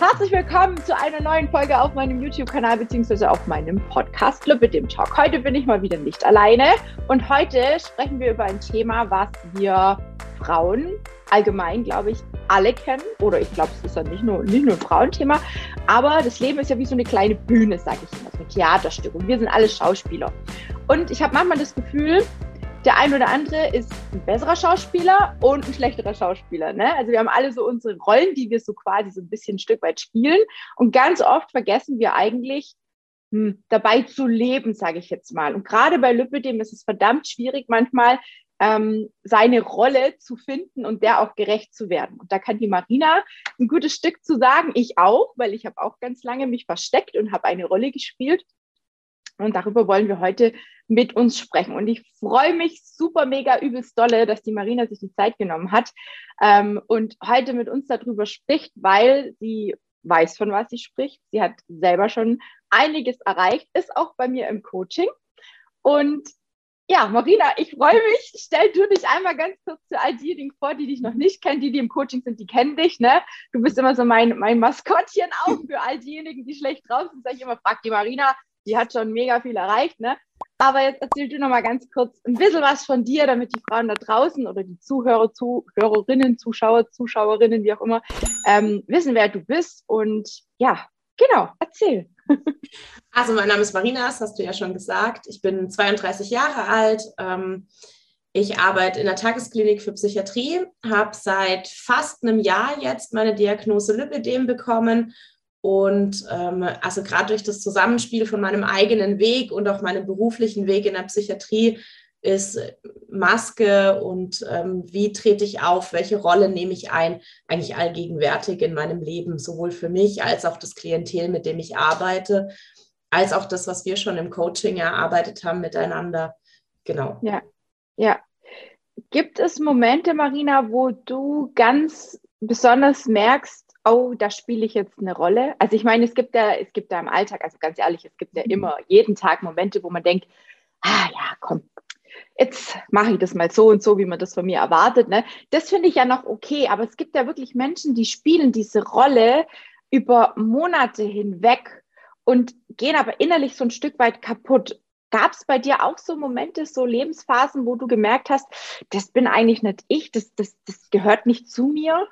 Herzlich willkommen zu einer neuen Folge auf meinem YouTube-Kanal beziehungsweise auf meinem Podcast Club mit dem Talk. Heute bin ich mal wieder nicht alleine und heute sprechen wir über ein Thema, was wir Frauen allgemein, glaube ich, alle kennen. Oder ich glaube, es ist ja nicht nur, nicht nur ein Frauenthema, aber das Leben ist ja wie so eine kleine Bühne, sage ich immer, so ein Theaterstück und wir sind alle Schauspieler. Und ich habe manchmal das Gefühl, der ein oder andere ist ein besserer Schauspieler und ein schlechterer Schauspieler. Ne? Also wir haben alle so unsere Rollen, die wir so quasi so ein bisschen ein Stück weit spielen. Und ganz oft vergessen wir eigentlich, hm, dabei zu leben, sage ich jetzt mal. Und gerade bei Lüppedem ist es verdammt schwierig, manchmal ähm, seine Rolle zu finden und der auch gerecht zu werden. Und da kann die Marina ein gutes Stück zu sagen, ich auch, weil ich habe auch ganz lange mich versteckt und habe eine Rolle gespielt. Und darüber wollen wir heute mit uns sprechen. Und ich freue mich super mega übelst dolle, dass die Marina sich die Zeit genommen hat ähm, und heute mit uns darüber spricht, weil sie weiß, von was sie spricht. Sie hat selber schon einiges erreicht, ist auch bei mir im Coaching. Und ja, Marina, ich freue mich. Stell du dich einmal ganz kurz zu all diejenigen vor, die dich noch nicht kennen. Die, die im Coaching sind, die kennen dich. Ne? Du bist immer so mein, mein Maskottchen auch für all diejenigen, die schlecht drauf sind. Sag ich immer, frag die Marina, die hat schon mega viel erreicht, ne? Aber jetzt erzähl du noch mal ganz kurz ein bisschen was von dir, damit die Frauen da draußen oder die Zuhörer, Zuhörerinnen, Zuschauer, Zuschauerinnen, wie auch immer, ähm, wissen, wer du bist. Und ja, genau, erzähl. Also mein Name ist Marina, das hast du ja schon gesagt. Ich bin 32 Jahre alt. Ähm, ich arbeite in der Tagesklinik für Psychiatrie, habe seit fast einem Jahr jetzt meine Diagnose Lipidem bekommen und ähm, also gerade durch das Zusammenspiel von meinem eigenen Weg und auch meinem beruflichen Weg in der Psychiatrie ist Maske und ähm, wie trete ich auf, welche Rolle nehme ich ein, eigentlich allgegenwärtig in meinem Leben, sowohl für mich als auch das Klientel, mit dem ich arbeite, als auch das, was wir schon im Coaching erarbeitet haben miteinander. Genau. Ja, ja. Gibt es Momente, Marina, wo du ganz besonders merkst, oh, da spiele ich jetzt eine Rolle. Also ich meine, es gibt ja, es gibt ja im Alltag, also ganz ehrlich, es gibt ja mhm. immer jeden Tag Momente, wo man denkt, ah ja, komm, jetzt mache ich das mal so und so, wie man das von mir erwartet. Ne? Das finde ich ja noch okay, aber es gibt ja wirklich Menschen, die spielen diese Rolle über Monate hinweg und gehen aber innerlich so ein Stück weit kaputt. Gab es bei dir auch so Momente, so Lebensphasen, wo du gemerkt hast, das bin eigentlich nicht ich, das, das, das gehört nicht zu mir?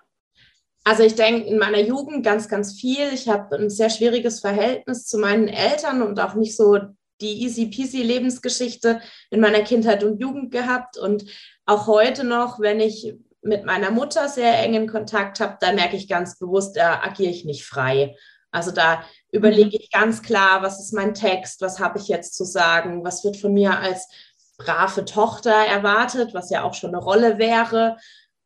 Also ich denke in meiner Jugend ganz, ganz viel. Ich habe ein sehr schwieriges Verhältnis zu meinen Eltern und auch nicht so die easy peasy Lebensgeschichte in meiner Kindheit und Jugend gehabt. Und auch heute noch, wenn ich mit meiner Mutter sehr engen Kontakt habe, da merke ich ganz bewusst, da agiere ich nicht frei. Also da überlege ich ganz klar, was ist mein Text, was habe ich jetzt zu sagen, was wird von mir als brave Tochter erwartet, was ja auch schon eine Rolle wäre.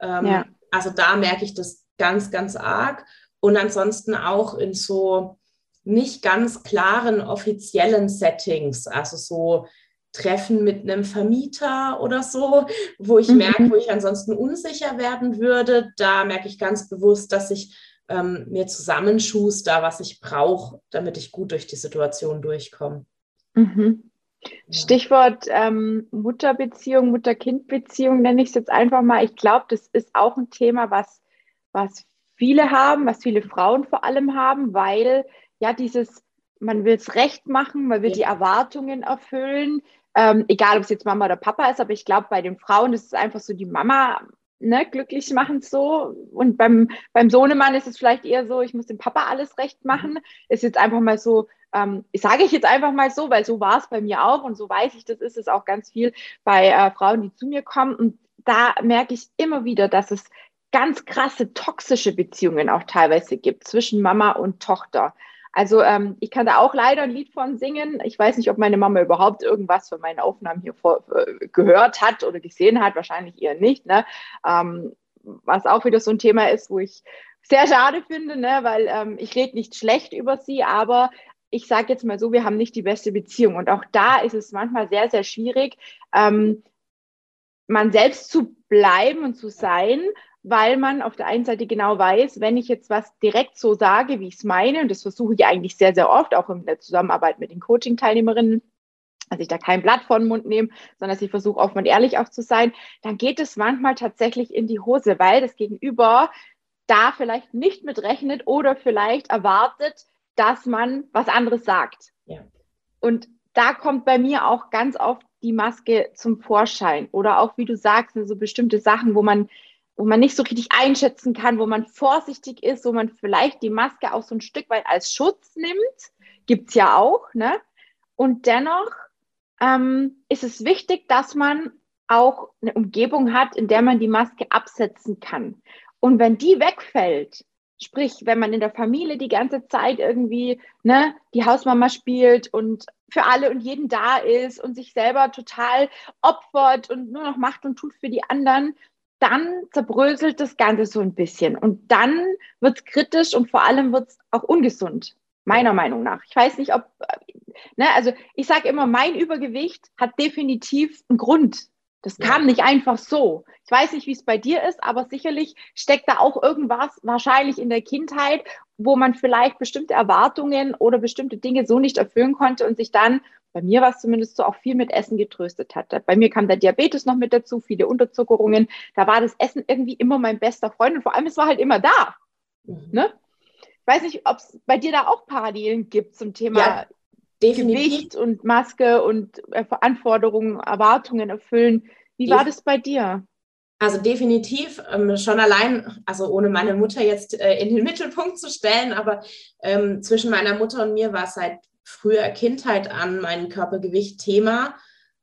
Ähm, ja. Also da merke ich das ganz, ganz arg. Und ansonsten auch in so nicht ganz klaren offiziellen Settings, also so Treffen mit einem Vermieter oder so, wo ich mhm. merke, wo ich ansonsten unsicher werden würde. Da merke ich ganz bewusst, dass ich ähm, mir zusammenschuster, was ich brauche, damit ich gut durch die Situation durchkomme. Mhm. Stichwort ähm, Mutterbeziehung, Mutter-Kind-Beziehung nenne ich es jetzt einfach mal. Ich glaube, das ist auch ein Thema, was was viele haben, was viele Frauen vor allem haben, weil ja dieses, man will es recht machen, man will ja. die Erwartungen erfüllen, ähm, egal ob es jetzt Mama oder Papa ist, aber ich glaube, bei den Frauen ist es einfach so, die Mama ne, glücklich machen so. Und beim, beim Sohnemann ist es vielleicht eher so, ich muss dem Papa alles recht machen. Ist jetzt einfach mal so, ähm, sage ich jetzt einfach mal so, weil so war es bei mir auch und so weiß ich, das ist es auch ganz viel bei äh, Frauen, die zu mir kommen. Und da merke ich immer wieder, dass es ganz krasse toxische Beziehungen auch teilweise gibt zwischen Mama und Tochter. Also ähm, ich kann da auch leider ein Lied von singen. Ich weiß nicht, ob meine Mama überhaupt irgendwas von meinen Aufnahmen hier vor, äh, gehört hat oder gesehen hat. Wahrscheinlich eher nicht. Ne? Ähm, was auch wieder so ein Thema ist, wo ich sehr schade finde, ne? weil ähm, ich rede nicht schlecht über sie, aber ich sage jetzt mal so, wir haben nicht die beste Beziehung. Und auch da ist es manchmal sehr, sehr schwierig, ähm, man selbst zu bleiben und zu sein weil man auf der einen Seite genau weiß, wenn ich jetzt was direkt so sage, wie ich es meine, und das versuche ich eigentlich sehr, sehr oft, auch in der Zusammenarbeit mit den Coaching-Teilnehmerinnen, dass ich da kein Blatt vor den Mund nehme, sondern dass ich versuche, offen und ehrlich auch zu sein, dann geht es manchmal tatsächlich in die Hose, weil das Gegenüber da vielleicht nicht mit rechnet oder vielleicht erwartet, dass man was anderes sagt. Ja. Und da kommt bei mir auch ganz oft die Maske zum Vorschein oder auch, wie du sagst, so bestimmte Sachen, wo man, wo man nicht so richtig einschätzen kann, wo man vorsichtig ist, wo man vielleicht die Maske auch so ein Stück weit als Schutz nimmt, gibt es ja auch, ne? Und dennoch ähm, ist es wichtig, dass man auch eine Umgebung hat, in der man die Maske absetzen kann. Und wenn die wegfällt, sprich, wenn man in der Familie die ganze Zeit irgendwie ne, die Hausmama spielt und für alle und jeden da ist und sich selber total opfert und nur noch macht und tut für die anderen, dann zerbröselt das Ganze so ein bisschen. Und dann wird es kritisch und vor allem wird es auch ungesund, meiner Meinung nach. Ich weiß nicht, ob, ne, also ich sage immer, mein Übergewicht hat definitiv einen Grund. Das kam nicht einfach so. Ich weiß nicht, wie es bei dir ist, aber sicherlich steckt da auch irgendwas wahrscheinlich in der Kindheit, wo man vielleicht bestimmte Erwartungen oder bestimmte Dinge so nicht erfüllen konnte und sich dann, bei mir war es zumindest so, auch viel mit Essen getröstet hat. Bei mir kam der Diabetes noch mit dazu, viele Unterzuckerungen. Da war das Essen irgendwie immer mein bester Freund und vor allem, es war halt immer da. Mhm. Ne? Ich weiß nicht, ob es bei dir da auch Parallelen gibt zum Thema ja. Gewicht und Maske und äh, Anforderungen, Erwartungen erfüllen. Wie war das bei dir? Also definitiv ähm, schon allein, also ohne meine Mutter jetzt äh, in den Mittelpunkt zu stellen, aber ähm, zwischen meiner Mutter und mir war es seit früher Kindheit an mein Körpergewicht Thema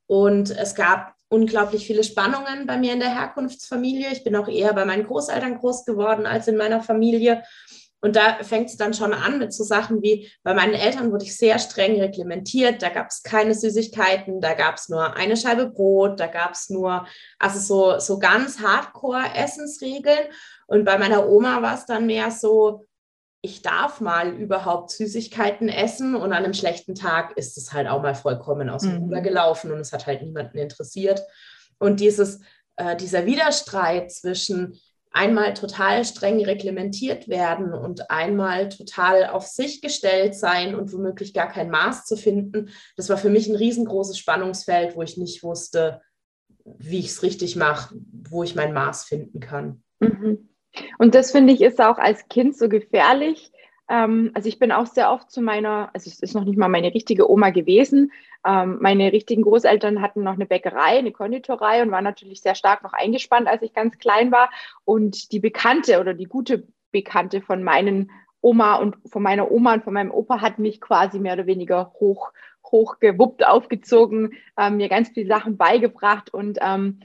und es gab unglaublich viele Spannungen bei mir in der Herkunftsfamilie. Ich bin auch eher bei meinen Großeltern groß geworden als in meiner Familie und da fängt es dann schon an mit so Sachen wie, bei meinen Eltern wurde ich sehr streng reglementiert, da gab es keine Süßigkeiten, da gab es nur eine Scheibe Brot, da gab es nur, also so, so ganz Hardcore-Essensregeln. Und bei meiner Oma war es dann mehr so, ich darf mal überhaupt Süßigkeiten essen und an einem schlechten Tag ist es halt auch mal vollkommen aus dem Ruder mhm. gelaufen und es hat halt niemanden interessiert. Und dieses, äh, dieser Widerstreit zwischen, einmal total streng reglementiert werden und einmal total auf sich gestellt sein und womöglich gar kein Maß zu finden. Das war für mich ein riesengroßes Spannungsfeld, wo ich nicht wusste, wie ich es richtig mache, wo ich mein Maß finden kann. Mhm. Und das finde ich ist auch als Kind so gefährlich, ähm, also ich bin auch sehr oft zu meiner, also es ist noch nicht mal meine richtige Oma gewesen. Ähm, meine richtigen Großeltern hatten noch eine Bäckerei, eine Konditorei und waren natürlich sehr stark noch eingespannt, als ich ganz klein war. Und die Bekannte oder die gute Bekannte von meinen Oma und von meiner Oma und von meinem Opa hat mich quasi mehr oder weniger hoch hochgewuppt, aufgezogen, ähm, mir ganz viele Sachen beigebracht und ähm,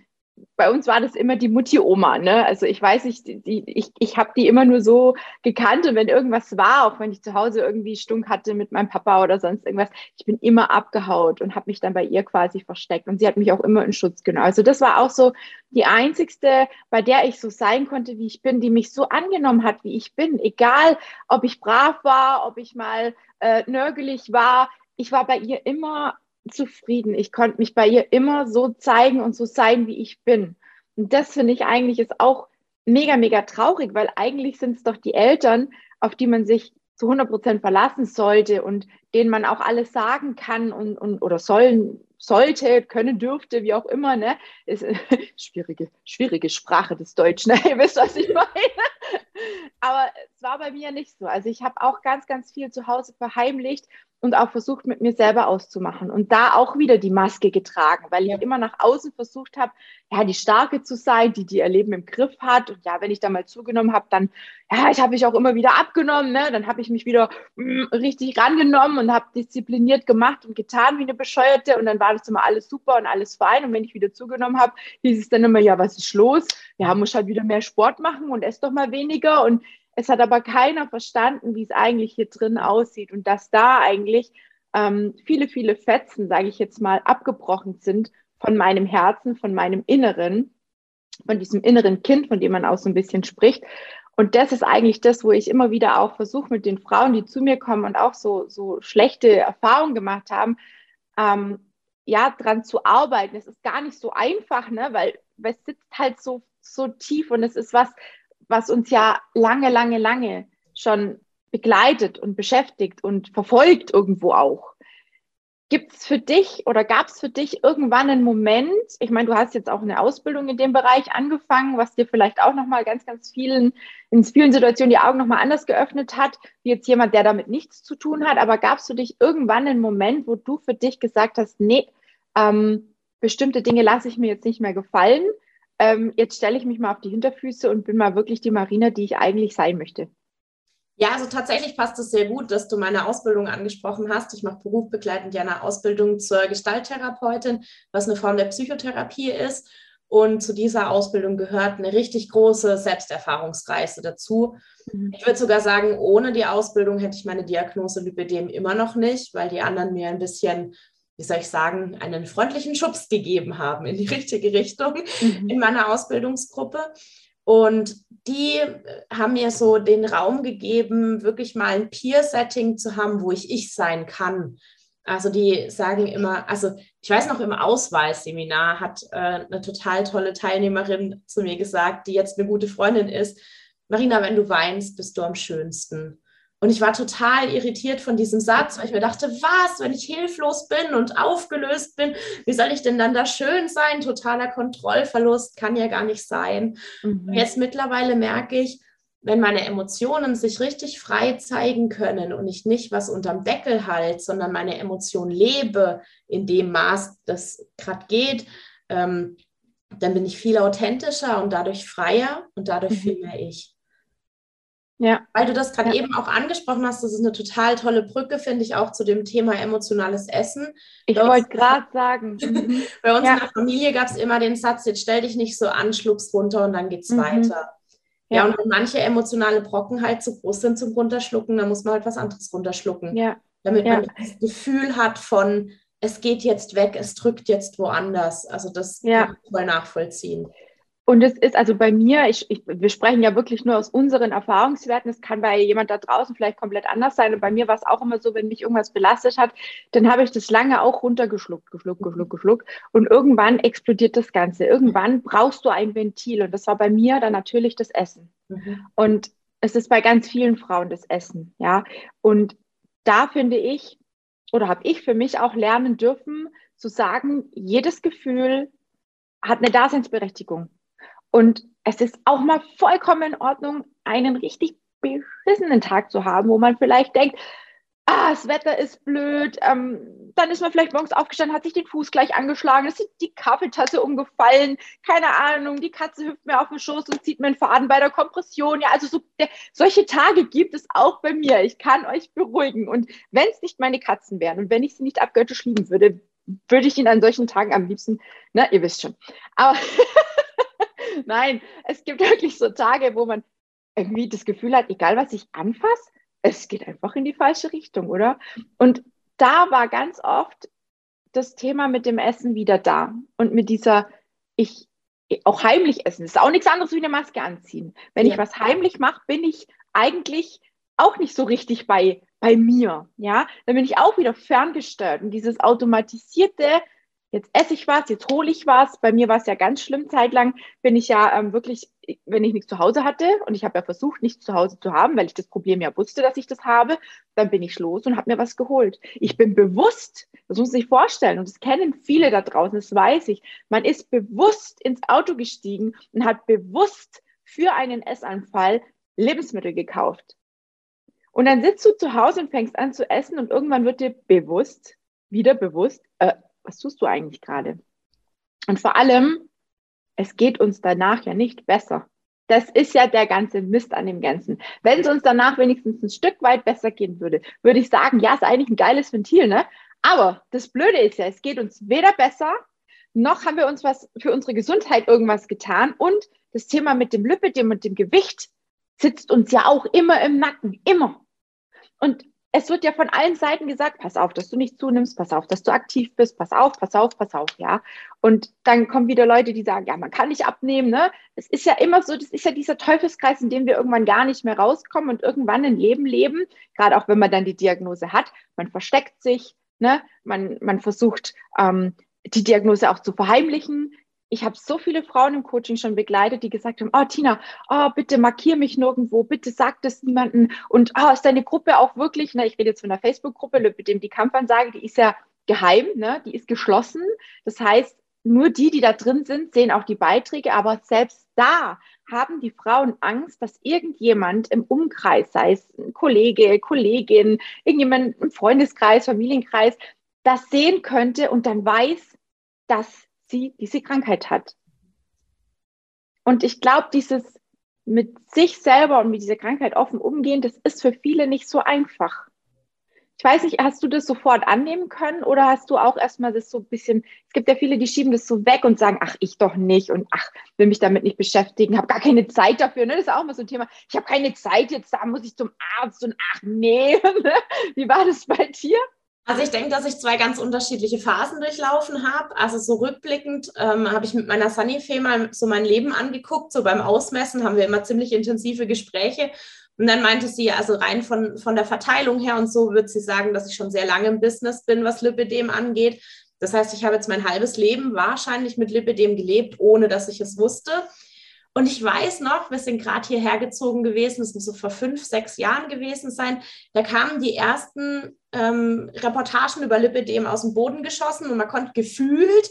bei uns war das immer die Mutti-Oma, ne? Also ich weiß nicht, die, ich, ich habe die immer nur so gekannt und wenn irgendwas war, auch wenn ich zu Hause irgendwie Stunk hatte mit meinem Papa oder sonst irgendwas, ich bin immer abgehaut und habe mich dann bei ihr quasi versteckt und sie hat mich auch immer in Schutz genommen. Also das war auch so die einzigste, bei der ich so sein konnte, wie ich bin, die mich so angenommen hat, wie ich bin, egal ob ich brav war, ob ich mal äh, nörgelig war, ich war bei ihr immer zufrieden. Ich konnte mich bei ihr immer so zeigen und so sein, wie ich bin. Und das finde ich eigentlich ist auch mega, mega traurig, weil eigentlich sind es doch die Eltern, auf die man sich zu 100 Prozent verlassen sollte und denen man auch alles sagen kann und, und oder sollen, sollte, können, dürfte, wie auch immer, ne? Ist schwierige, schwierige Sprache des Deutschen, ihr wisst, was ich meine. Aber es war bei mir nicht so. Also ich habe auch ganz, ganz viel zu Hause verheimlicht und auch versucht, mit mir selber auszumachen. Und da auch wieder die Maske getragen, weil ich ja. immer nach außen versucht habe, ja, die Starke zu sein, die die ihr Leben im Griff hat. Und ja, wenn ich da mal zugenommen habe, dann, ja, ich habe mich auch immer wieder abgenommen. Ne? Dann habe ich mich wieder mm, richtig rangenommen und habe diszipliniert gemacht und getan wie eine Bescheuerte. Und dann war das immer alles super und alles fein. Und wenn ich wieder zugenommen habe, hieß es dann immer, ja, was ist los? Ja, muss halt wieder mehr Sport machen und ess doch mal weniger. Und es hat aber keiner verstanden, wie es eigentlich hier drin aussieht und dass da eigentlich ähm, viele, viele Fetzen, sage ich jetzt mal, abgebrochen sind von meinem Herzen, von meinem Inneren, von diesem inneren Kind, von dem man auch so ein bisschen spricht. Und das ist eigentlich das, wo ich immer wieder auch versuche, mit den Frauen, die zu mir kommen und auch so, so schlechte Erfahrungen gemacht haben, ähm, ja, dran zu arbeiten. Es ist gar nicht so einfach, ne? weil, es sitzt halt so, so tief und es ist was, was uns ja lange, lange, lange schon begleitet und beschäftigt und verfolgt irgendwo auch. Gibt es für dich oder gab es für dich irgendwann einen Moment, ich meine, du hast jetzt auch eine Ausbildung in dem Bereich angefangen, was dir vielleicht auch nochmal ganz, ganz vielen, in vielen Situationen die Augen nochmal anders geöffnet hat, wie jetzt jemand, der damit nichts zu tun hat, aber gab es für dich irgendwann einen Moment, wo du für dich gesagt hast, nee, ähm, bestimmte Dinge lasse ich mir jetzt nicht mehr gefallen, ähm, jetzt stelle ich mich mal auf die Hinterfüße und bin mal wirklich die Marina, die ich eigentlich sein möchte? Ja, also tatsächlich passt es sehr gut, dass du meine Ausbildung angesprochen hast. Ich mache berufsbegleitend ja eine Ausbildung zur Gestalttherapeutin, was eine Form der Psychotherapie ist. Und zu dieser Ausbildung gehört eine richtig große Selbsterfahrungsreise dazu. Mhm. Ich würde sogar sagen, ohne die Ausbildung hätte ich meine Diagnose Lipidem immer noch nicht, weil die anderen mir ein bisschen, wie soll ich sagen, einen freundlichen Schubs gegeben haben in die richtige Richtung mhm. in meiner Ausbildungsgruppe. Und die haben mir so den Raum gegeben, wirklich mal ein Peer-Setting zu haben, wo ich ich sein kann. Also die sagen immer, also ich weiß noch im Ausweisseminar hat äh, eine total tolle Teilnehmerin zu mir gesagt, die jetzt eine gute Freundin ist, Marina, wenn du weinst, bist du am schönsten. Und ich war total irritiert von diesem Satz, weil ich mir dachte, was, wenn ich hilflos bin und aufgelöst bin, wie soll ich denn dann da schön sein? Totaler Kontrollverlust kann ja gar nicht sein. Mhm. Jetzt mittlerweile merke ich, wenn meine Emotionen sich richtig frei zeigen können und ich nicht was unterm Deckel halte, sondern meine Emotion lebe in dem Maß, das gerade geht, ähm, dann bin ich viel authentischer und dadurch freier und dadurch mhm. viel mehr ich. Ja. Weil du das gerade ja. eben auch angesprochen hast, das ist eine total tolle Brücke, finde ich, auch zu dem Thema emotionales Essen. Ich wollte gerade sagen. Bei uns ja. in der Familie gab es immer den Satz, jetzt stell dich nicht so an, schluck's runter und dann geht's mhm. weiter. Ja. ja, und wenn manche emotionale Brocken halt zu groß sind zum Runterschlucken, dann muss man halt was anderes runterschlucken. Ja. Damit man das Gefühl hat von, es geht jetzt weg, es drückt jetzt woanders. Also das kann ich voll nachvollziehen. Und es ist also bei mir, ich, ich, wir sprechen ja wirklich nur aus unseren Erfahrungswerten. Es kann bei jemand da draußen vielleicht komplett anders sein. Und bei mir war es auch immer so, wenn mich irgendwas belastet hat, dann habe ich das lange auch runtergeschluckt, geschluckt, geschluckt, geschluckt. Und irgendwann explodiert das Ganze. Irgendwann brauchst du ein Ventil. Und das war bei mir dann natürlich das Essen. Mhm. Und es ist bei ganz vielen Frauen das Essen. Ja. Und da finde ich, oder habe ich für mich auch lernen dürfen, zu sagen, jedes Gefühl hat eine Daseinsberechtigung. Und es ist auch mal vollkommen in Ordnung, einen richtig beschissenen Tag zu haben, wo man vielleicht denkt, ah, das Wetter ist blöd, ähm, dann ist man vielleicht morgens aufgestanden, hat sich den Fuß gleich angeschlagen, ist die Kaffeetasse umgefallen, keine Ahnung, die Katze hüpft mir auf den Schoß und zieht mir einen Faden bei der Kompression. Ja, also so, der, solche Tage gibt es auch bei mir. Ich kann euch beruhigen. Und wenn es nicht meine Katzen wären und wenn ich sie nicht abgöttisch lieben würde, würde ich ihn an solchen Tagen am liebsten, na, ihr wisst schon. Aber Nein, es gibt wirklich so Tage, wo man irgendwie das Gefühl hat, egal was ich anfasse, es geht einfach in die falsche Richtung, oder? Und da war ganz oft das Thema mit dem Essen wieder da und mit dieser, ich auch heimlich essen. Das ist auch nichts anderes wie eine Maske anziehen. Wenn ja. ich was heimlich mache, bin ich eigentlich auch nicht so richtig bei, bei mir. Ja, dann bin ich auch wieder ferngesteuert und dieses automatisierte jetzt esse ich was, jetzt hole ich was. Bei mir war es ja ganz schlimm. Zeitlang bin ich ja ähm, wirklich, wenn ich nichts zu Hause hatte und ich habe ja versucht, nichts zu Hause zu haben, weil ich das Problem ja wusste, dass ich das habe, dann bin ich los und habe mir was geholt. Ich bin bewusst, das muss sich vorstellen und das kennen viele da draußen, das weiß ich. Man ist bewusst ins Auto gestiegen und hat bewusst für einen Essanfall Lebensmittel gekauft. Und dann sitzt du zu Hause und fängst an zu essen und irgendwann wird dir bewusst, wieder bewusst, äh, was tust du eigentlich gerade? Und vor allem, es geht uns danach ja nicht besser. Das ist ja der ganze Mist an dem Ganzen. Wenn es uns danach wenigstens ein Stück weit besser gehen würde, würde ich sagen, ja, ist eigentlich ein geiles Ventil, ne? Aber das Blöde ist ja, es geht uns weder besser, noch haben wir uns was für unsere Gesundheit irgendwas getan. Und das Thema mit dem Lipidem und dem Gewicht sitzt uns ja auch immer im Nacken, immer. Und es wird ja von allen Seiten gesagt, pass auf, dass du nicht zunimmst, pass auf, dass du aktiv bist, pass auf, pass auf, pass auf, ja. Und dann kommen wieder Leute, die sagen, ja, man kann nicht abnehmen, ne? Es ist ja immer so, das ist ja dieser Teufelskreis, in dem wir irgendwann gar nicht mehr rauskommen und irgendwann ein Leben leben, gerade auch wenn man dann die Diagnose hat, man versteckt sich, ne? Man, man versucht, ähm, die Diagnose auch zu verheimlichen ich habe so viele Frauen im Coaching schon begleitet, die gesagt haben, oh Tina, oh, bitte markier mich nirgendwo, bitte sag das niemanden und oh, ist deine Gruppe auch wirklich, ne, ich rede jetzt von der Facebook-Gruppe, mit dem die Kampfansage, die ist ja geheim, ne? die ist geschlossen. Das heißt, nur die, die da drin sind, sehen auch die Beiträge, aber selbst da haben die Frauen Angst, dass irgendjemand im Umkreis, sei es ein Kollege, Kollegin, irgendjemand im Freundeskreis, Familienkreis, das sehen könnte und dann weiß, dass sie diese Krankheit hat. Und ich glaube, dieses mit sich selber und mit dieser Krankheit offen umgehen, das ist für viele nicht so einfach. Ich weiß nicht, hast du das sofort annehmen können oder hast du auch erstmal das so ein bisschen, es gibt ja viele, die schieben das so weg und sagen, ach, ich doch nicht und ach, will mich damit nicht beschäftigen, habe gar keine Zeit dafür. Ne? Das ist auch mal so ein Thema. Ich habe keine Zeit jetzt, da muss ich zum Arzt und ach nee. Ne? Wie war das bei dir? Also ich denke, dass ich zwei ganz unterschiedliche Phasen durchlaufen habe. Also so rückblickend ähm, habe ich mit meiner Sunny-Fee mal so mein Leben angeguckt. So beim Ausmessen haben wir immer ziemlich intensive Gespräche. Und dann meinte sie, also rein von, von der Verteilung her und so würde sie sagen, dass ich schon sehr lange im Business bin, was Lipidem angeht. Das heißt, ich habe jetzt mein halbes Leben wahrscheinlich mit Lipidem gelebt, ohne dass ich es wusste. Und ich weiß noch, wir sind gerade hierher gezogen gewesen, es muss so vor fünf, sechs Jahren gewesen sein. Da kamen die ersten ähm, Reportagen über Lipidem aus dem Boden geschossen und man konnte gefühlt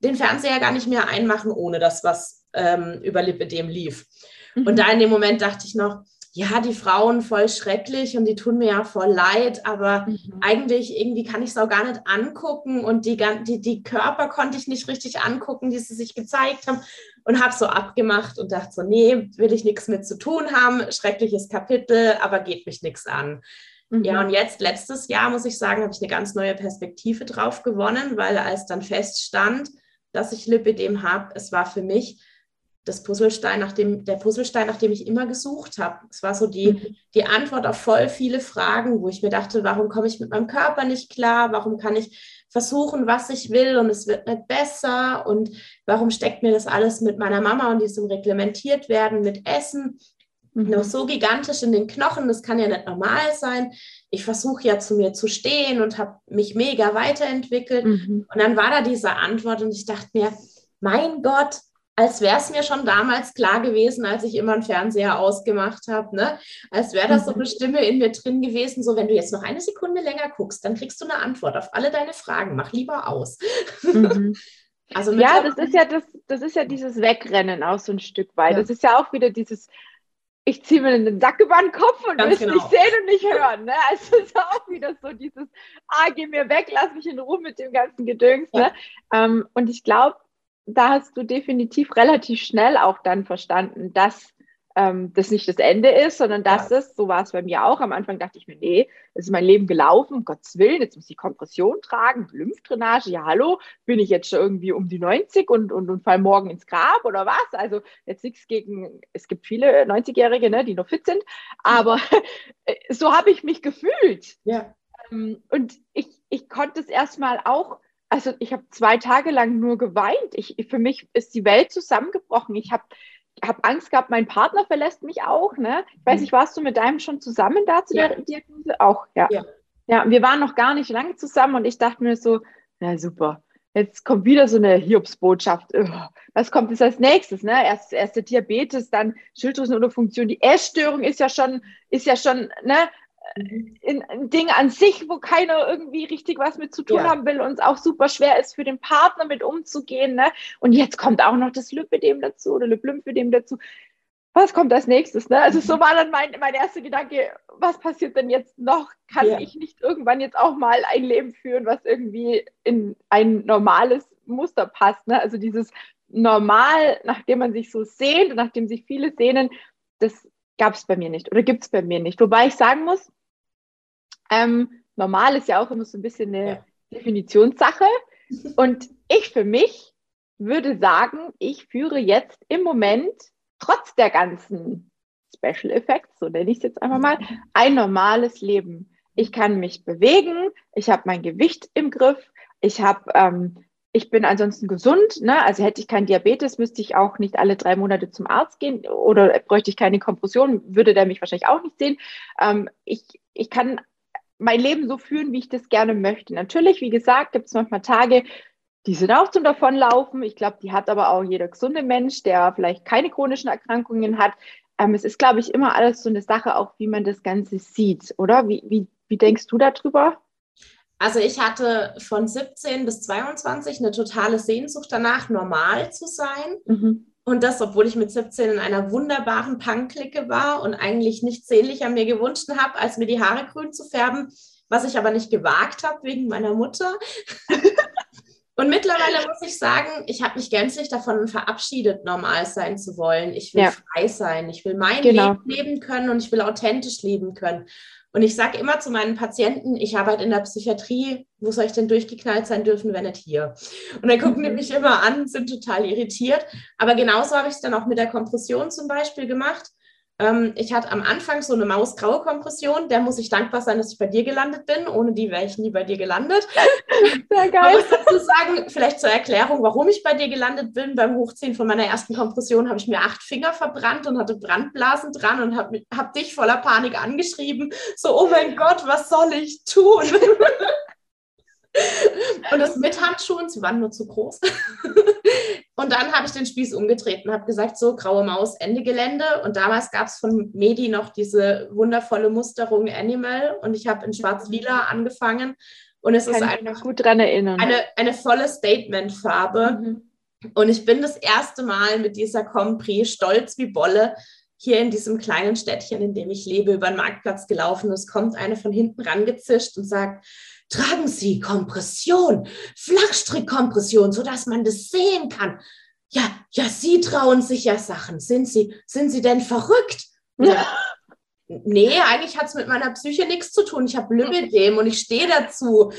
den Fernseher gar nicht mehr einmachen, ohne dass was ähm, über Lipidem lief. Mhm. Und da in dem Moment dachte ich noch, ja, die Frauen voll schrecklich und die tun mir ja voll leid, aber mhm. eigentlich irgendwie kann ich es auch gar nicht angucken und die, die, die Körper konnte ich nicht richtig angucken, die sie sich gezeigt haben und habe so abgemacht und dachte so, nee, will ich nichts mit zu tun haben, schreckliches Kapitel, aber geht mich nichts an. Mhm. Ja, und jetzt, letztes Jahr, muss ich sagen, habe ich eine ganz neue Perspektive drauf gewonnen, weil als dann feststand, dass ich Lipidem habe, es war für mich das Puzzlestein, nach dem, der Puzzlestein, nach dem ich immer gesucht habe. Es war so die, mhm. die Antwort auf voll viele Fragen, wo ich mir dachte, warum komme ich mit meinem Körper nicht klar? Warum kann ich versuchen, was ich will und es wird nicht besser? Und warum steckt mir das alles mit meiner Mama und diesem reglementiert werden mit Essen mhm. noch so gigantisch in den Knochen? Das kann ja nicht normal sein. Ich versuche ja zu mir zu stehen und habe mich mega weiterentwickelt. Mhm. Und dann war da diese Antwort und ich dachte mir, mein Gott, als wäre es mir schon damals klar gewesen, als ich immer einen Fernseher ausgemacht habe, ne? Als wäre das so eine mhm. Stimme in mir drin gewesen, so wenn du jetzt noch eine Sekunde länger guckst, dann kriegst du eine Antwort auf alle deine Fragen. Mach lieber aus. Mhm. Also ja, das ist ja das, das ist ja dieses Wegrennen auch so ein Stück weit. Ja. Das ist ja auch wieder dieses, ich ziehe mir den Sack über den Kopf und will es genau. nicht sehen und nicht hören. Ne? Also es ist auch wieder so dieses, ah, geh mir weg, lass mich in Ruhe mit dem ganzen Gedöns. Ja. Ne? Ähm, und ich glaube, da hast du definitiv relativ schnell auch dann verstanden, dass ähm, das nicht das Ende ist, sondern dass ja. es, so war es bei mir auch. Am Anfang dachte ich mir, nee, es ist mein Leben gelaufen, um Gottes Willen, jetzt muss ich Kompression tragen, Lymphdrainage, ja hallo, bin ich jetzt schon irgendwie um die 90 und, und, und fall morgen ins Grab oder was? Also jetzt nichts gegen, es gibt viele 90-Jährige, ne, die noch fit sind, aber so habe ich mich gefühlt. Ja. Ähm, und ich, ich konnte es erstmal auch also ich habe zwei Tage lang nur geweint. Ich, für mich ist die Welt zusammengebrochen. Ich habe hab Angst gehabt, mein Partner verlässt mich auch. Ne? Ich weiß mhm. nicht, warst du mit deinem schon zusammen da zu ja. der Diagnose? Auch, ja. ja. Ja, wir waren noch gar nicht lange zusammen und ich dachte mir so, na super, jetzt kommt wieder so eine Hiobsbotschaft. Was kommt jetzt als nächstes? Ne? Erst, erst der Diabetes, dann Schilddrüsenunterfunktion. Die Essstörung ist ja schon, ist ja schon, ne? In, ein Ding an sich, wo keiner irgendwie richtig was mit zu tun ja. haben will und es auch super schwer ist für den Partner mit umzugehen. Ne? Und jetzt kommt auch noch das Lipidem dazu oder Lymphödem dazu. Was kommt als nächstes? Ne? Also so mhm. war dann mein, mein erster Gedanke, was passiert denn jetzt noch? Kann ja. ich nicht irgendwann jetzt auch mal ein Leben führen, was irgendwie in ein normales Muster passt? Ne? Also dieses Normal, nachdem man sich so sehnt und nachdem sich viele sehnen, das gab es bei mir nicht oder gibt es bei mir nicht. Wobei ich sagen muss, ähm, normal ist ja auch immer so ein bisschen eine ja. Definitionssache. Und ich für mich würde sagen, ich führe jetzt im Moment trotz der ganzen Special Effects, so nenne ich es jetzt einfach mal, ein normales Leben. Ich kann mich bewegen, ich habe mein Gewicht im Griff, ich habe ähm, ich bin ansonsten gesund, ne? also hätte ich keinen Diabetes, müsste ich auch nicht alle drei Monate zum Arzt gehen oder bräuchte ich keine Kompression, würde der mich wahrscheinlich auch nicht sehen. Ähm, ich, ich kann mein Leben so führen, wie ich das gerne möchte. Natürlich, wie gesagt, gibt es manchmal Tage, die sind auch zum Davonlaufen. Ich glaube, die hat aber auch jeder gesunde Mensch, der vielleicht keine chronischen Erkrankungen hat. Ähm, es ist, glaube ich, immer alles so eine Sache, auch wie man das Ganze sieht, oder? Wie, wie, wie denkst du darüber? Also ich hatte von 17 bis 22 eine totale Sehnsucht danach, normal zu sein. Mhm. Und das, obwohl ich mit 17 in einer wunderbaren Punk-Clique war und eigentlich nichts sehnlicher mir gewünscht habe, als mir die Haare grün zu färben, was ich aber nicht gewagt habe wegen meiner Mutter. und mittlerweile muss ich sagen, ich habe mich gänzlich davon verabschiedet, normal sein zu wollen. Ich will ja. frei sein, ich will mein genau. Leben leben können und ich will authentisch leben können. Und ich sage immer zu meinen Patienten, ich arbeite in der Psychiatrie, wo soll ich denn durchgeknallt sein dürfen, wenn nicht hier? Und dann gucken die mhm. mich immer an, sind total irritiert. Aber genauso habe ich es dann auch mit der Kompression zum Beispiel gemacht. Ähm, ich hatte am Anfang so eine mausgraue Kompression. Der muss ich dankbar sein, dass ich bei dir gelandet bin. Ohne die wäre ich nie bei dir gelandet. Sehr geil. Man muss dazu sagen, vielleicht zur Erklärung, warum ich bei dir gelandet bin. Beim Hochziehen von meiner ersten Kompression habe ich mir acht Finger verbrannt und hatte Brandblasen dran und habe hab dich voller Panik angeschrieben. So, oh mein Gott, was soll ich tun? und das mit Handschuhen, sie waren nur zu groß. Und dann habe ich den Spieß umgedreht und habe gesagt, so, graue Maus, Ende Gelände. Und damals gab es von Medi noch diese wundervolle Musterung Animal und ich habe in schwarz-lila angefangen. Und es Kann ist einfach gut dran erinnern. Eine, eine volle Statement-Farbe. Mhm. Und ich bin das erste Mal mit dieser Compris stolz wie Bolle hier in diesem kleinen Städtchen, in dem ich lebe, über den Marktplatz gelaufen. Es kommt eine von hinten rangezischt und sagt, tragen Sie Kompression, Flachstrickkompression, sodass man das sehen kann. Ja, ja, Sie trauen sich ja Sachen. Sind Sie, sind Sie denn verrückt? Ja. Nee, eigentlich hat es mit meiner Psyche nichts zu tun. Ich habe Lymphedem und ich stehe dazu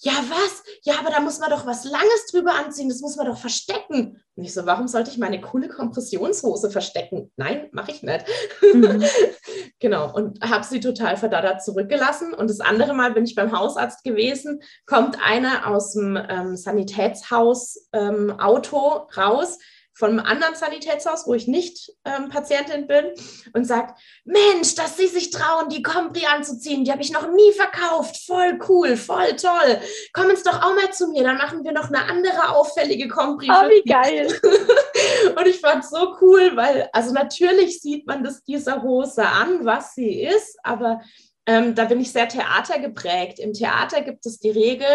ja, was? Ja, aber da muss man doch was Langes drüber anziehen, das muss man doch verstecken. Und ich so, warum sollte ich meine coole Kompressionshose verstecken? Nein, mache ich nicht. Mhm. genau, und habe sie total verdattert zurückgelassen. Und das andere Mal bin ich beim Hausarzt gewesen, kommt einer aus dem ähm, Sanitätshaus ähm, Auto raus, von einem anderen Sanitätshaus, wo ich nicht ähm, Patientin bin, und sagt, Mensch, dass Sie sich trauen, die Compri anzuziehen, die habe ich noch nie verkauft, voll cool, voll toll. Kommen Sie doch auch mal zu mir, dann machen wir noch eine andere auffällige Compri. Oh, wie geil. und ich fand es so cool, weil, also natürlich sieht man das dieser Hose an, was sie ist, aber ähm, da bin ich sehr theatergeprägt. Im Theater gibt es die Regel,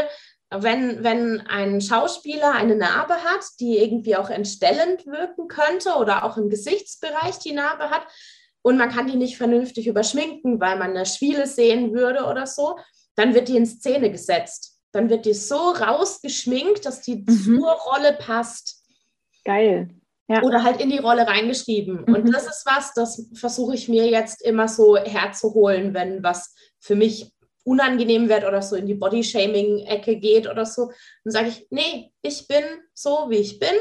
wenn, wenn ein Schauspieler eine Narbe hat, die irgendwie auch entstellend wirken könnte oder auch im Gesichtsbereich die Narbe hat und man kann die nicht vernünftig überschminken, weil man eine Schwiele sehen würde oder so, dann wird die in Szene gesetzt. Dann wird die so rausgeschminkt, dass die mhm. zur Rolle passt. Geil. Ja. Oder halt in die Rolle reingeschrieben. Mhm. Und das ist was, das versuche ich mir jetzt immer so herzuholen, wenn was für mich unangenehm wird oder so in die Body-Shaming-Ecke geht oder so, dann sage ich, nee, ich bin so, wie ich bin.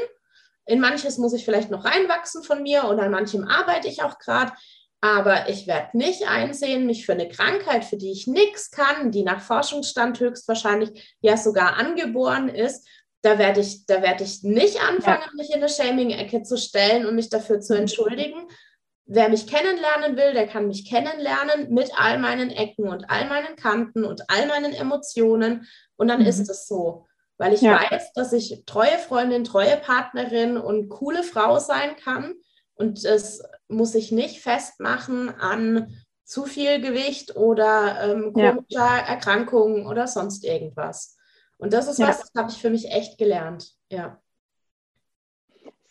In manches muss ich vielleicht noch reinwachsen von mir oder an manchem arbeite ich auch gerade. Aber ich werde nicht einsehen, mich für eine Krankheit, für die ich nichts kann, die nach Forschungsstand höchstwahrscheinlich ja sogar angeboren ist, da werde ich, da werde ich nicht anfangen, ja. mich in eine Shaming-Ecke zu stellen und mich dafür zu entschuldigen, wer mich kennenlernen will, der kann mich kennenlernen mit all meinen Ecken und all meinen Kanten und all meinen Emotionen. Und dann mhm. ist es so. Weil ich ja. weiß, dass ich treue Freundin, treue Partnerin und coole Frau sein kann. Und das muss ich nicht festmachen an zu viel Gewicht oder ähm, komischer ja. Erkrankungen oder sonst irgendwas. Und das ist was, das habe ich für mich echt gelernt. Ja.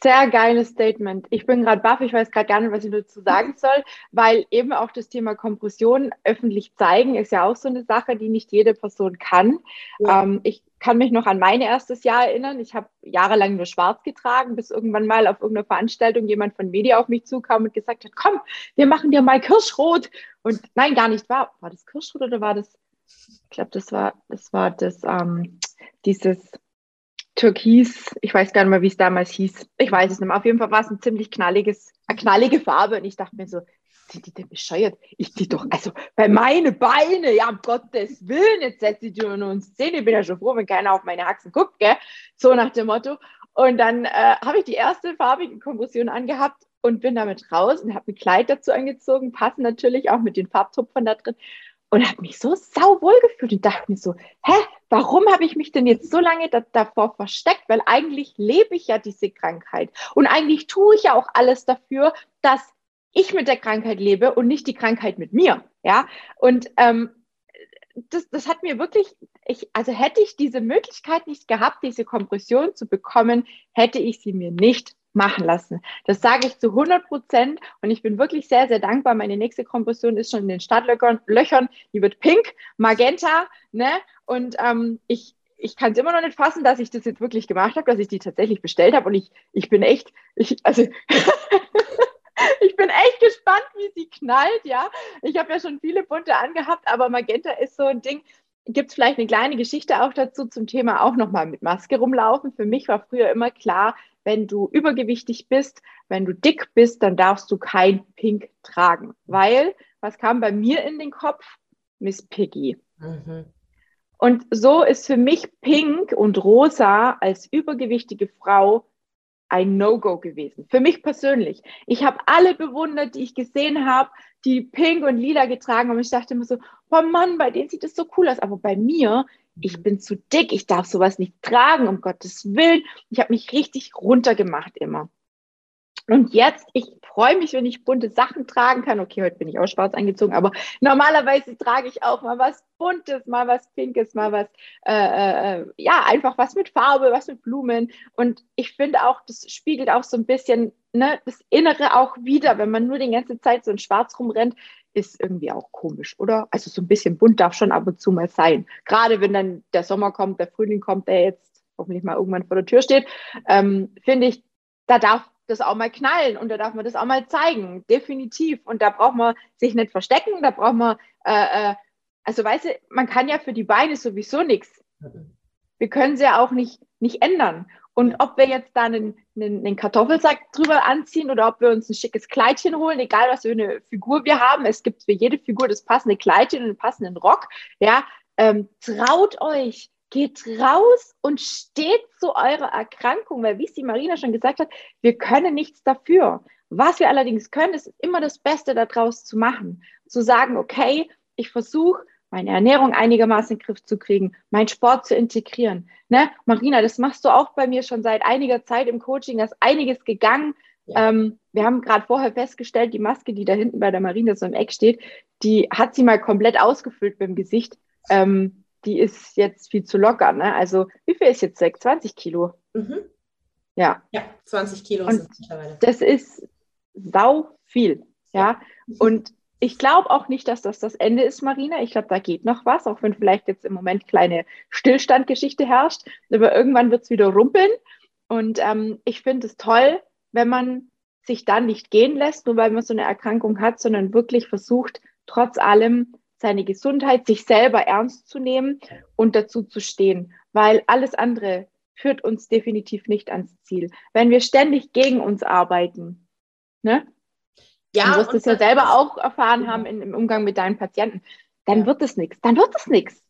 Sehr geiles Statement. Ich bin gerade baff, ich weiß gerade gar nicht, was ich dazu sagen soll, weil eben auch das Thema Kompression öffentlich zeigen ist ja auch so eine Sache, die nicht jede Person kann. Ja. Ähm, ich kann mich noch an mein erstes Jahr erinnern. Ich habe jahrelang nur schwarz getragen, bis irgendwann mal auf irgendeiner Veranstaltung jemand von Media auf mich zukam und gesagt hat, komm, wir machen dir mal Kirschrot. Und nein, gar nicht. War, war das Kirschrot oder war das, ich glaube, das war, das war das, ähm, dieses, Türkis, ich weiß gar nicht mehr, wie es damals hieß. Ich weiß es nicht mehr. Auf jeden Fall war es ein ziemlich knalliges, eine knallige Farbe. Und ich dachte mir so, sind die denn bescheuert? Ich die doch, also bei meine Beine, ja, um Gottes Willen, jetzt setze ich die nur in Szene. Ich bin ja schon froh, wenn keiner auf meine Haxen guckt, gell? So nach dem Motto. Und dann äh, habe ich die erste farbige Kompression angehabt und bin damit raus und habe ein Kleid dazu angezogen, passend natürlich auch mit den Farbtupfern da drin und habe mich so sauwohl gefühlt und dachte mir so, hä, warum habe ich mich denn jetzt so lange da, davor versteckt? Weil eigentlich lebe ich ja diese Krankheit und eigentlich tue ich ja auch alles dafür, dass ich mit der Krankheit lebe und nicht die Krankheit mit mir. Ja, und ähm, das, das hat mir wirklich, ich, also hätte ich diese Möglichkeit nicht gehabt, diese Kompression zu bekommen, hätte ich sie mir nicht machen lassen. Das sage ich zu 100 Prozent und ich bin wirklich sehr, sehr dankbar. Meine nächste Kompression ist schon in den Startlöchern, Löchern, die wird pink, magenta, ne? Und ähm, ich, ich kann es immer noch nicht fassen, dass ich das jetzt wirklich gemacht habe, dass ich die tatsächlich bestellt habe und ich, ich bin echt, ich, also ich bin echt gespannt, wie sie knallt, ja. Ich habe ja schon viele bunte angehabt, aber Magenta ist so ein Ding. Gibt es vielleicht eine kleine Geschichte auch dazu zum Thema auch nochmal mit Maske rumlaufen? Für mich war früher immer klar, wenn du übergewichtig bist, wenn du dick bist, dann darfst du kein Pink tragen. Weil, was kam bei mir in den Kopf? Miss Piggy. Mhm. Und so ist für mich Pink und Rosa als übergewichtige Frau ein No-Go gewesen. Für mich persönlich. Ich habe alle bewundert, die ich gesehen habe, die pink und lila getragen haben. Und ich dachte immer so, oh Mann, bei denen sieht das so cool aus. Aber bei mir, ich bin zu dick, ich darf sowas nicht tragen, um Gottes Willen. Ich habe mich richtig runtergemacht immer. Und jetzt, ich freue mich, wenn ich bunte Sachen tragen kann. Okay, heute bin ich auch schwarz angezogen, aber normalerweise trage ich auch mal was Buntes, mal was Pinkes, mal was, äh, äh, ja, einfach was mit Farbe, was mit Blumen. Und ich finde auch, das spiegelt auch so ein bisschen ne, das Innere auch wieder. Wenn man nur die ganze Zeit so in Schwarz rumrennt, ist irgendwie auch komisch, oder? Also so ein bisschen bunt darf schon ab und zu mal sein. Gerade wenn dann der Sommer kommt, der Frühling kommt, der jetzt hoffentlich mal irgendwann vor der Tür steht, ähm, finde ich, da darf das auch mal knallen und da darf man das auch mal zeigen, definitiv. Und da braucht man sich nicht verstecken, da braucht man, äh, äh, also weißt du, man kann ja für die Beine sowieso nichts. Wir können sie ja auch nicht, nicht ändern. Und ob wir jetzt da einen, einen, einen, Kartoffelsack drüber anziehen oder ob wir uns ein schickes Kleidchen holen, egal was für eine Figur wir haben, es gibt für jede Figur das passende Kleidchen und einen passenden Rock, ja, ähm, traut euch, geht raus und steht zu eurer Erkrankung, weil wie es die Marina schon gesagt hat, wir können nichts dafür. Was wir allerdings können, ist immer das Beste daraus zu machen. Zu sagen, okay, ich versuche meine Ernährung einigermaßen in den Griff zu kriegen, meinen Sport zu integrieren. Ne? Marina, das machst du auch bei mir schon seit einiger Zeit im Coaching, da ist einiges gegangen. Ja. Ähm, wir haben gerade vorher festgestellt, die Maske, die da hinten bei der Marina so im Eck steht, die hat sie mal komplett ausgefüllt beim Gesicht. Ähm, die ist jetzt viel zu locker. Ne? Also wie viel ist jetzt weg? 20 Kilo. Mhm. Ja. Ja, 20 Kilo und sind mittlerweile. Das ist sau viel. Ja. Und ich glaube auch nicht, dass das das Ende ist, Marina. Ich glaube, da geht noch was, auch wenn vielleicht jetzt im Moment kleine Stillstandgeschichte herrscht. Aber irgendwann wird es wieder rumpeln. Und ähm, ich finde es toll, wenn man sich dann nicht gehen lässt, nur weil man so eine Erkrankung hat, sondern wirklich versucht, trotz allem seine Gesundheit, sich selber ernst zu nehmen und dazu zu stehen, weil alles andere führt uns definitiv nicht ans Ziel. Wenn wir ständig gegen uns arbeiten, ne? Ja, du wirst es ja selber auch erfahren haben in, im Umgang mit deinen Patienten, dann ja. wird es nichts, dann wird es nichts.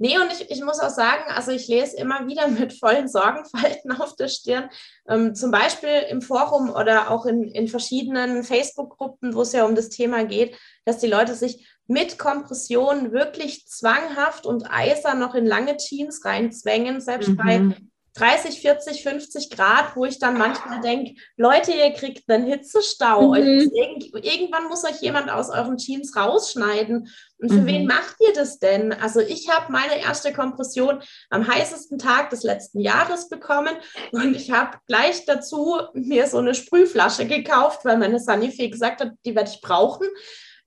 Nee, und ich, ich muss auch sagen, also ich lese immer wieder mit vollen Sorgenfalten auf der Stirn, ähm, zum Beispiel im Forum oder auch in, in verschiedenen Facebook-Gruppen, wo es ja um das Thema geht, dass die Leute sich mit Kompression wirklich zwanghaft und eisern noch in lange Jeans reinzwängen, selbst mhm. bei 30, 40, 50 Grad, wo ich dann manchmal denke, Leute, ihr kriegt einen Hitzestau. Mhm. Irgend, irgendwann muss euch jemand aus euren Jeans rausschneiden. Und für mhm. wen macht ihr das denn? Also ich habe meine erste Kompression am heißesten Tag des letzten Jahres bekommen und ich habe gleich dazu mir so eine Sprühflasche gekauft, weil meine Sanife gesagt hat, die werde ich brauchen.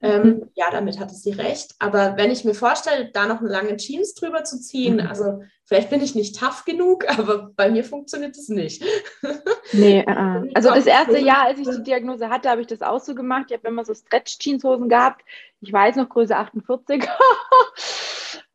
Ähm, mhm. ja, damit hatte sie recht. Aber wenn ich mir vorstelle, da noch eine lange Jeans drüber zu ziehen, mhm. also vielleicht bin ich nicht tough genug, aber bei mir funktioniert es nicht. Nee, uh, also das erste Jahr, als ich die Diagnose hatte, habe ich das auch so gemacht. Ich habe immer so Stretch-Jeanshosen gehabt. Ich weiß noch, Größe 48.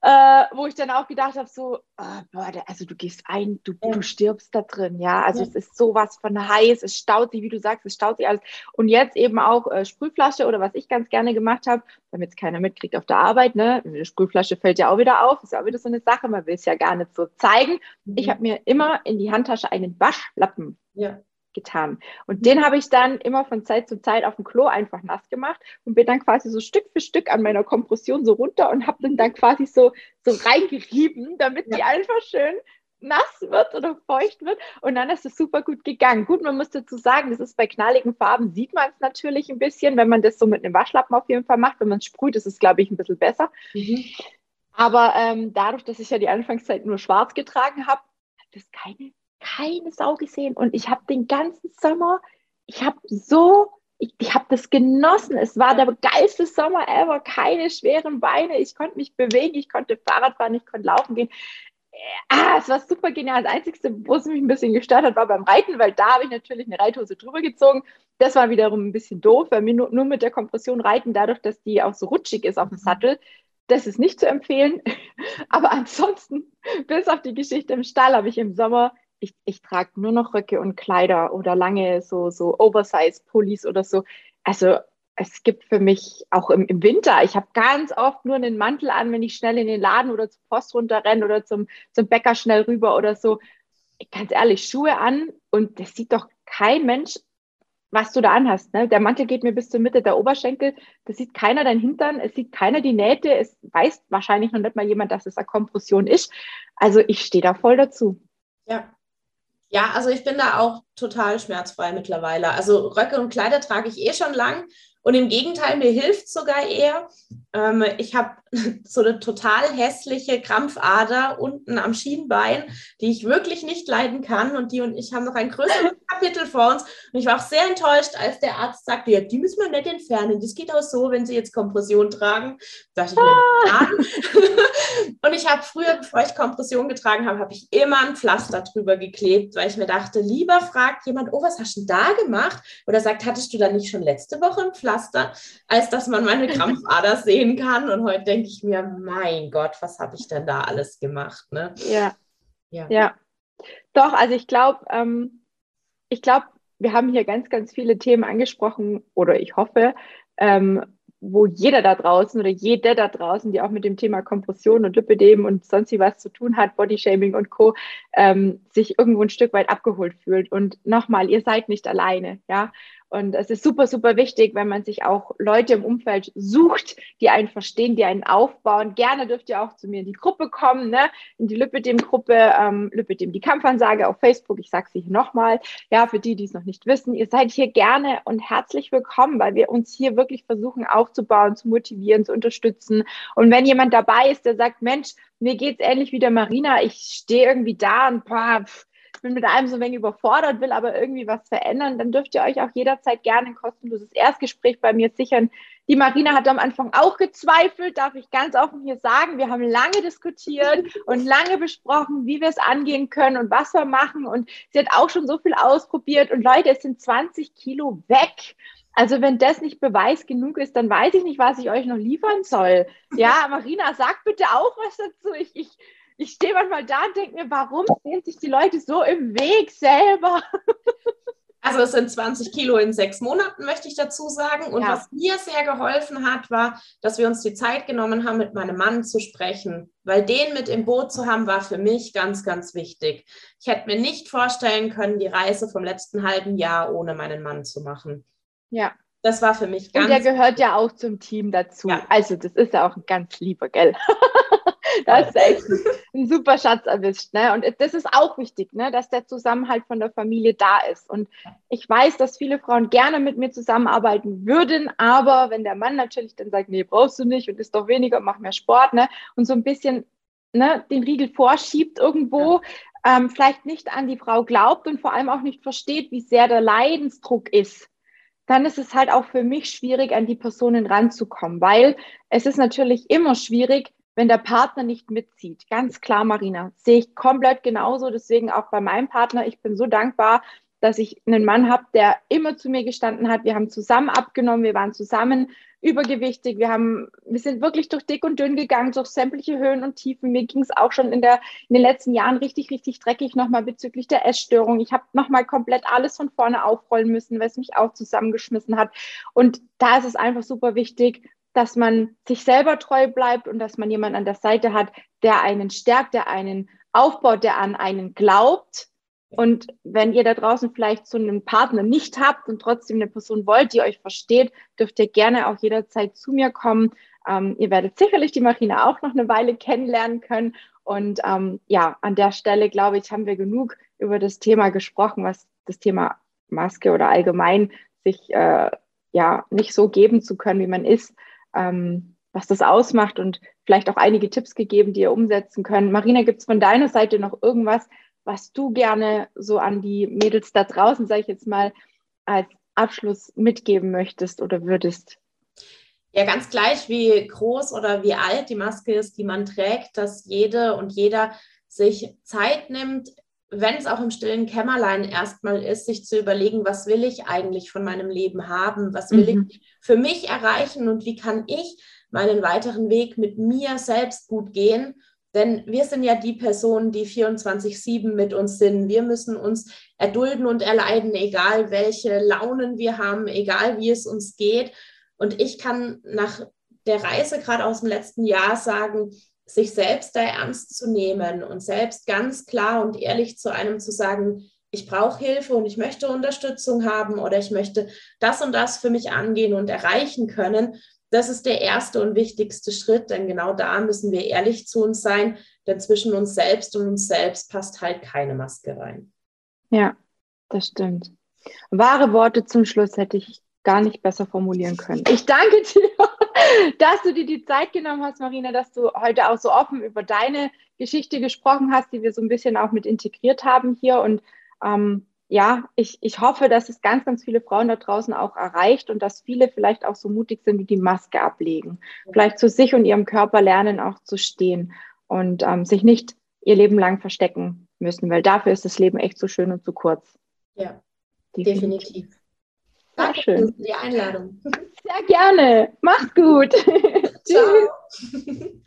äh, wo ich dann auch gedacht habe, so, oh, boah, also du gehst ein, du, ja. du stirbst da drin, ja. Also ja. es ist sowas von heiß, es staut sich, wie du sagst, es staut sich alles. Und jetzt eben auch äh, Sprühflasche oder was ich ganz gerne gemacht habe, damit es keiner mitkriegt auf der Arbeit, ne? Eine Sprühflasche fällt ja auch wieder auf, ist ja auch wieder so eine Sache, man will es ja gar nicht so zeigen. Mhm. Ich habe mir immer in die Handtasche einen Waschlappen ja getan. Und den habe ich dann immer von Zeit zu Zeit auf dem Klo einfach nass gemacht und bin dann quasi so Stück für Stück an meiner Kompression so runter und habe den dann quasi so, so reingerieben, damit ja. die einfach schön nass wird oder feucht wird und dann ist es super gut gegangen. Gut, man muss dazu sagen, das ist bei knalligen Farben, sieht man es natürlich ein bisschen, wenn man das so mit einem Waschlappen auf jeden Fall macht. Wenn man es sprüht, ist es, glaube ich, ein bisschen besser. Mhm. Aber ähm, dadurch, dass ich ja die Anfangszeit nur schwarz getragen habe, hat das keine, keine Sau gesehen. Und ich habe den ganzen Sommer, ich habe so ich, ich habe das genossen. Es war der geilste Sommer ever. Keine schweren Beine. Ich konnte mich bewegen. Ich konnte Fahrrad fahren. Ich konnte laufen gehen ah, es war super genial. Das Einzige, wo es mich ein bisschen gestört hat, war beim Reiten, weil da habe ich natürlich eine Reithose drüber gezogen. Das war wiederum ein bisschen doof, weil mir nur, nur mit der Kompression reiten, dadurch, dass die auch so rutschig ist auf dem Sattel, das ist nicht zu empfehlen. Aber ansonsten, bis auf die Geschichte im Stall, habe ich im Sommer, ich, ich trage nur noch Röcke und Kleider oder lange so, so Oversize-Pullis oder so. Also es gibt für mich auch im, im Winter, ich habe ganz oft nur einen Mantel an, wenn ich schnell in den Laden oder zur Post runterrenne oder zum, zum Bäcker schnell rüber oder so. Ganz ehrlich, Schuhe an und das sieht doch kein Mensch, was du da anhast. Ne? Der Mantel geht mir bis zur Mitte der Oberschenkel, da sieht keiner dein Hintern, es sieht keiner die Nähte, es weiß wahrscheinlich noch nicht mal jemand, dass es eine Kompression ist. Also ich stehe da voll dazu. Ja. Ja, also ich bin da auch total schmerzfrei mittlerweile. Also Röcke und Kleider trage ich eh schon lang und im Gegenteil, mir hilft sogar eher. Ähm, ich habe so eine total hässliche Krampfader unten am Schienbein, die ich wirklich nicht leiden kann. Und die und ich haben noch ein größeres Kapitel vor uns. Und ich war auch sehr enttäuscht, als der Arzt sagte, ja, die müssen wir nicht entfernen. Das geht auch so, wenn Sie jetzt Kompression tragen. Da dachte ich mir, ah. und ich habe früher, bevor ich Kompression getragen habe, habe ich immer ein Pflaster drüber geklebt, weil ich mir dachte, lieber fragt jemand, oh, was hast du da gemacht? Oder sagt, hattest du da nicht schon letzte Woche ein Pflaster? Pflaster, als dass man meine Krampfader sehen kann. Und heute denke ich mir, mein Gott, was habe ich denn da alles gemacht? Ne? Ja. ja. Ja. Doch, also ich glaube, ähm, ich glaube, wir haben hier ganz, ganz viele Themen angesprochen oder ich hoffe, ähm, wo jeder da draußen oder jeder da draußen, die auch mit dem Thema Kompression und Lipidem und sonst was zu tun hat, Bodyshaming und Co., ähm, sich irgendwo ein Stück weit abgeholt fühlt. Und nochmal, ihr seid nicht alleine, ja. Und es ist super, super wichtig, wenn man sich auch Leute im Umfeld sucht, die einen verstehen, die einen aufbauen. Gerne dürft ihr auch zu mir in die Gruppe kommen, ne? in die Lipidem-Gruppe, ähm, Lipidem, die Kampfansage auf Facebook. Ich sage sie hier nochmal, ja, für die, die es noch nicht wissen. Ihr seid hier gerne und herzlich willkommen, weil wir uns hier wirklich versuchen aufzubauen, zu motivieren, zu unterstützen. Und wenn jemand dabei ist, der sagt, Mensch, mir geht's ähnlich wie der Marina, ich stehe irgendwie da und boah, pff, bin mit einem so ein wenig überfordert, will aber irgendwie was verändern, dann dürft ihr euch auch jederzeit gerne ein kostenloses Erstgespräch bei mir sichern. Die Marina hat am Anfang auch gezweifelt, darf ich ganz offen hier sagen. Wir haben lange diskutiert und lange besprochen, wie wir es angehen können und was wir machen. Und sie hat auch schon so viel ausprobiert. Und Leute, es sind 20 Kilo weg. Also wenn das nicht Beweis genug ist, dann weiß ich nicht, was ich euch noch liefern soll. Ja, Marina, sag bitte auch was dazu. Ich, ich, ich stehe manchmal da und denke mir, warum sehen sich die Leute so im Weg selber? Also es sind 20 Kilo in sechs Monaten, möchte ich dazu sagen. Und ja. was mir sehr geholfen hat, war, dass wir uns die Zeit genommen haben, mit meinem Mann zu sprechen. Weil den mit im Boot zu haben, war für mich ganz, ganz wichtig. Ich hätte mir nicht vorstellen können, die Reise vom letzten halben Jahr ohne meinen Mann zu machen. Ja. Das war für mich ganz. Und der gehört ja auch zum Team dazu. Ja. Also, das ist ja auch ein ganz lieber, gell? da hast du echt einen super Schatz erwischt. Ne? Und das ist auch wichtig, ne? dass der Zusammenhalt von der Familie da ist. Und ich weiß, dass viele Frauen gerne mit mir zusammenarbeiten würden, aber wenn der Mann natürlich dann sagt, nee, brauchst du nicht und ist doch weniger, mach mehr Sport, ne? und so ein bisschen ne, den Riegel vorschiebt irgendwo, ja. ähm, vielleicht nicht an die Frau glaubt und vor allem auch nicht versteht, wie sehr der Leidensdruck ist dann ist es halt auch für mich schwierig, an die Personen ranzukommen, weil es ist natürlich immer schwierig, wenn der Partner nicht mitzieht. Ganz klar, Marina, sehe ich komplett genauso. Deswegen auch bei meinem Partner. Ich bin so dankbar, dass ich einen Mann habe, der immer zu mir gestanden hat. Wir haben zusammen abgenommen, wir waren zusammen übergewichtig, wir haben, wir sind wirklich durch dick und dünn gegangen, durch sämtliche Höhen und Tiefen. Mir ging es auch schon in, der, in den letzten Jahren richtig, richtig dreckig nochmal bezüglich der Essstörung. Ich habe nochmal komplett alles von vorne aufrollen müssen, weil es mich auch zusammengeschmissen hat. Und da ist es einfach super wichtig, dass man sich selber treu bleibt und dass man jemanden an der Seite hat, der einen stärkt, der einen aufbaut, der an einen glaubt. Und wenn ihr da draußen vielleicht so einen Partner nicht habt und trotzdem eine Person wollt, die euch versteht, dürft ihr gerne auch jederzeit zu mir kommen. Ähm, ihr werdet sicherlich die Marina auch noch eine Weile kennenlernen können. Und ähm, ja, an der Stelle, glaube ich, haben wir genug über das Thema gesprochen, was das Thema Maske oder allgemein sich äh, ja nicht so geben zu können, wie man ist, ähm, was das ausmacht und vielleicht auch einige Tipps gegeben, die ihr umsetzen könnt. Marina, gibt es von deiner Seite noch irgendwas, was du gerne so an die Mädels da draußen, sage ich jetzt mal, als Abschluss mitgeben möchtest oder würdest? Ja, ganz gleich, wie groß oder wie alt die Maske ist, die man trägt, dass jede und jeder sich Zeit nimmt, wenn es auch im stillen Kämmerlein erstmal ist, sich zu überlegen, was will ich eigentlich von meinem Leben haben, was will mhm. ich für mich erreichen und wie kann ich meinen weiteren Weg mit mir selbst gut gehen. Denn wir sind ja die Personen, die 24-7 mit uns sind. Wir müssen uns erdulden und erleiden, egal welche Launen wir haben, egal wie es uns geht. Und ich kann nach der Reise gerade aus dem letzten Jahr sagen, sich selbst da ernst zu nehmen und selbst ganz klar und ehrlich zu einem zu sagen, ich brauche Hilfe und ich möchte Unterstützung haben oder ich möchte das und das für mich angehen und erreichen können. Das ist der erste und wichtigste Schritt, denn genau da müssen wir ehrlich zu uns sein, denn zwischen uns selbst und uns selbst passt halt keine Maske rein. Ja, das stimmt. Wahre Worte zum Schluss hätte ich gar nicht besser formulieren können. Ich danke dir, dass du dir die Zeit genommen hast, Marina, dass du heute auch so offen über deine Geschichte gesprochen hast, die wir so ein bisschen auch mit integriert haben hier. Und ähm, ja, ich, ich hoffe, dass es ganz, ganz viele Frauen da draußen auch erreicht und dass viele vielleicht auch so mutig sind, wie die Maske ablegen. Vielleicht zu sich und ihrem Körper lernen, auch zu stehen und ähm, sich nicht ihr Leben lang verstecken müssen, weil dafür ist das Leben echt so schön und zu kurz. Ja, definitiv. definitiv. Danke schön. für die Einladung. Sehr gerne. Mach's gut. Ciao.